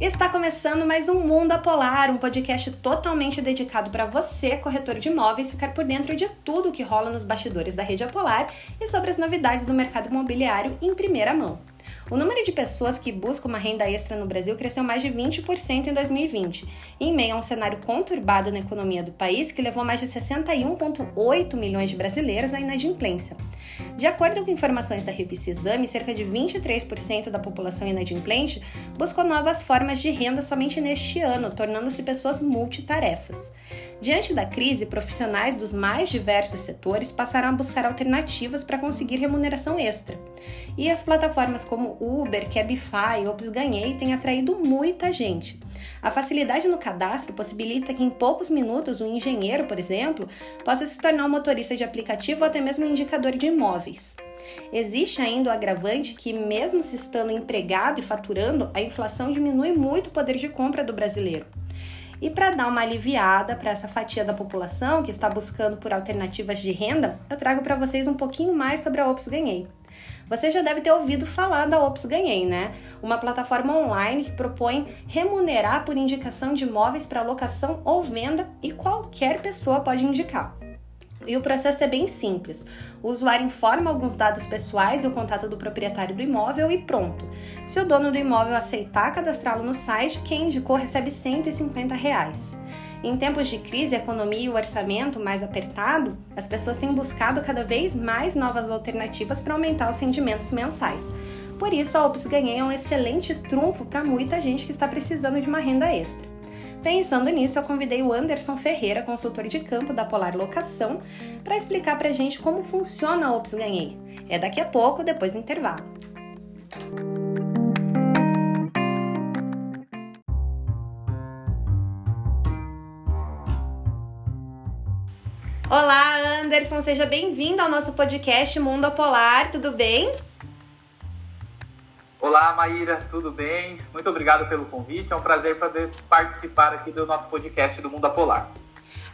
Está começando mais um Mundo Apolar, um podcast totalmente dedicado para você, corretor de imóveis, ficar por dentro de tudo o que rola nos bastidores da rede Apolar e sobre as novidades do mercado imobiliário em primeira mão. O número de pessoas que buscam uma renda extra no Brasil cresceu mais de 20% em 2020, em meio a um cenário conturbado na economia do país que levou mais de 61,8 milhões de brasileiros à inadimplência. De acordo com informações da revista Exame, cerca de 23% da população inadimplente buscou novas formas de renda somente neste ano, tornando-se pessoas multitarefas. Diante da crise, profissionais dos mais diversos setores passaram a buscar alternativas para conseguir remuneração extra. E as plataformas como Uber, Cabify Ops Ganhei têm atraído muita gente. A facilidade no cadastro possibilita que em poucos minutos um engenheiro, por exemplo, possa se tornar um motorista de aplicativo ou até mesmo um indicador de imóveis. Existe ainda o agravante que, mesmo se estando empregado e faturando, a inflação diminui muito o poder de compra do brasileiro. E para dar uma aliviada para essa fatia da população que está buscando por alternativas de renda, eu trago para vocês um pouquinho mais sobre a Ops Ganhei. Você já deve ter ouvido falar da Ops Ganhei, né? Uma plataforma online que propõe remunerar por indicação de imóveis para locação ou venda e qualquer pessoa pode indicar. E o processo é bem simples. O usuário informa alguns dados pessoais e o contato do proprietário do imóvel e pronto. Se o dono do imóvel aceitar cadastrá-lo no site, quem indicou recebe 150 reais. Em tempos de crise, a economia e o orçamento mais apertado, as pessoas têm buscado cada vez mais novas alternativas para aumentar os rendimentos mensais. Por isso, a Ops Ganhei é um excelente trunfo para muita gente que está precisando de uma renda extra. Pensando nisso, eu convidei o Anderson Ferreira, consultor de campo da Polar Locação, para explicar para a gente como funciona a Ops Ganhei. É daqui a pouco, depois do intervalo. Olá, Anderson, seja bem-vindo ao nosso podcast Mundo Polar, tudo bem? Olá, Maíra, tudo bem? Muito obrigado pelo convite, é um prazer poder participar aqui do nosso podcast do Mundo Polar.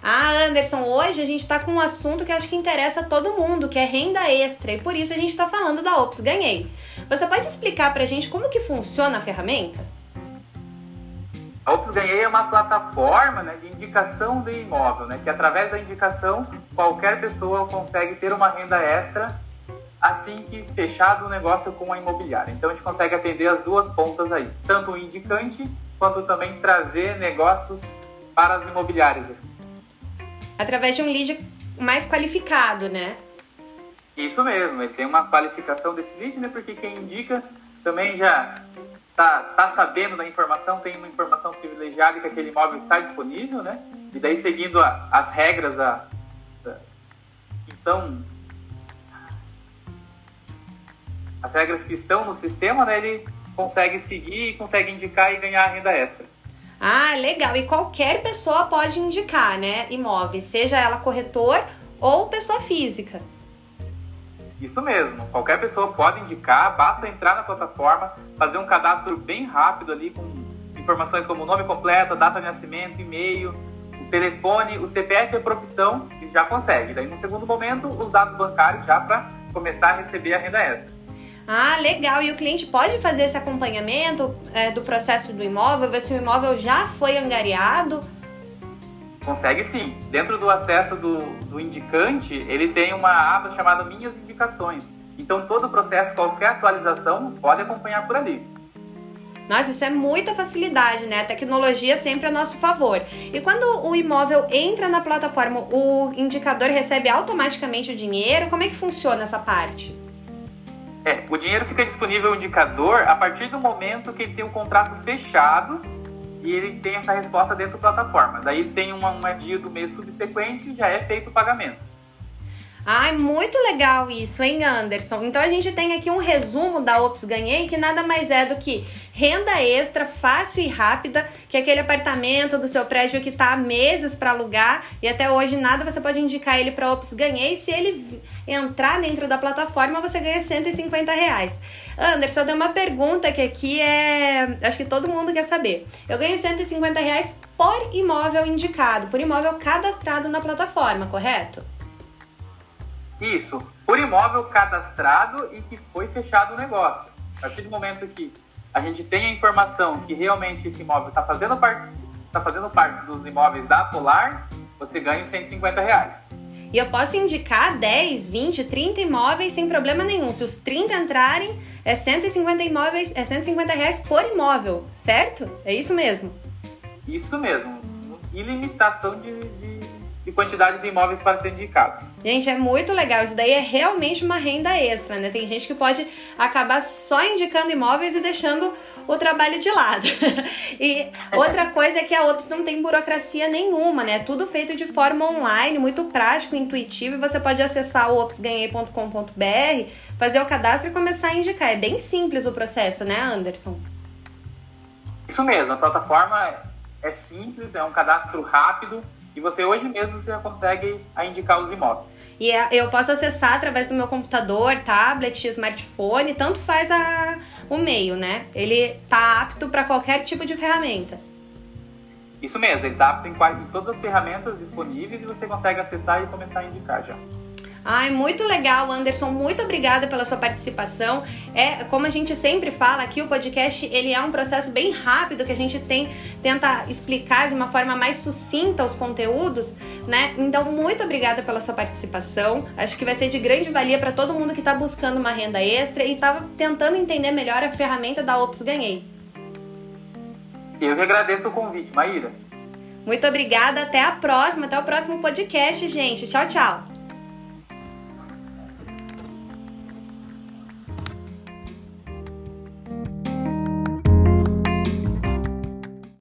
Ah, Anderson, hoje a gente está com um assunto que acho que interessa a todo mundo, que é renda extra, e por isso a gente está falando da Ops Ganhei. Você pode explicar para a gente como que funciona a ferramenta? A Ops Ganhei é uma plataforma né, de indicação de imóvel, né, que através da indicação qualquer pessoa consegue ter uma renda extra assim que fechado o negócio com a imobiliária. Então a gente consegue atender as duas pontas aí, tanto o indicante quanto também trazer negócios para as imobiliárias. Através de um lead mais qualificado, né? Isso mesmo, ele tem uma qualificação desse lead, né? Porque quem indica também já tá, tá sabendo da informação, tem uma informação privilegiada que aquele imóvel está disponível, né? E daí seguindo a, as regras a, a, que são as regras que estão no sistema, né, ele consegue seguir consegue indicar e ganhar renda extra. Ah, legal. E qualquer pessoa pode indicar, né, imóveis, seja ela corretor ou pessoa física. Isso mesmo. Qualquer pessoa pode indicar, basta entrar na plataforma, fazer um cadastro bem rápido ali com informações como nome completo, data de nascimento, e-mail, o telefone, o CPF e a profissão e já consegue. Daí, no segundo momento, os dados bancários já para começar a receber a renda extra. Ah, legal. E o cliente pode fazer esse acompanhamento é, do processo do imóvel, ver se o imóvel já foi angariado? Consegue sim. Dentro do acesso do, do indicante, ele tem uma aba chamada Minhas Indicações. Então, todo o processo, qualquer atualização, pode acompanhar por ali. Nossa, isso é muita facilidade, né? A tecnologia sempre a nosso favor. E quando o imóvel entra na plataforma, o indicador recebe automaticamente o dinheiro? Como é que funciona essa parte? É, o dinheiro fica disponível no indicador a partir do momento que ele tem o um contrato fechado e ele tem essa resposta dentro da plataforma. Daí tem uma, uma dia do mês subsequente e já é feito o pagamento. Ai, muito legal isso, hein, Anderson? Então a gente tem aqui um resumo da Ops Ganhei, que nada mais é do que renda extra fácil e rápida, que é aquele apartamento do seu prédio que tá há meses para alugar e até hoje nada você pode indicar ele para Ops Ganhei. Se ele entrar dentro da plataforma, você ganha 150 reais. Anderson, tem uma pergunta que aqui é. Acho que todo mundo quer saber. Eu ganho 150 reais por imóvel indicado, por imóvel cadastrado na plataforma, correto? Isso, por imóvel cadastrado e que foi fechado o negócio. A partir do momento que a gente tem a informação que realmente esse imóvel está fazendo parte, tá fazendo parte dos imóveis da Polar, você ganha os 150 reais. E eu posso indicar 10, 20, 30 imóveis sem problema nenhum. Se os 30 entrarem, é 150 imóveis, é 150 reais por imóvel, certo? É isso mesmo? Isso mesmo. Ilimitação de, de, de quantidade de imóveis para serem indicados. Gente, é muito legal. Isso daí é realmente uma renda extra, né? Tem gente que pode acabar só indicando imóveis e deixando o trabalho de lado. e outra coisa é que a OPS não tem burocracia nenhuma, né? É tudo feito de forma online, muito prático, intuitivo, e você pode acessar o opsganhei.com.br, fazer o cadastro e começar a indicar. É bem simples o processo, né, Anderson? Isso mesmo, a plataforma é simples, é um cadastro rápido e você hoje mesmo você já consegue indicar os imóveis. E é, eu posso acessar através do meu computador, tablet, smartphone, tanto faz a, o meio, né? Ele tá apto para qualquer tipo de ferramenta. Isso mesmo, ele tá apto em, em todas as ferramentas disponíveis e você consegue acessar e começar a indicar já. Ai, muito legal, Anderson. Muito obrigada pela sua participação. É, como a gente sempre fala aqui, o podcast ele é um processo bem rápido que a gente tem tenta explicar de uma forma mais sucinta os conteúdos, né? Então, muito obrigada pela sua participação. Acho que vai ser de grande valia para todo mundo que está buscando uma renda extra e está tentando entender melhor a ferramenta da Ops Ganhei. Eu que agradeço o convite, Maíra. Muito obrigada, até a próxima, até o próximo podcast, gente. Tchau, tchau.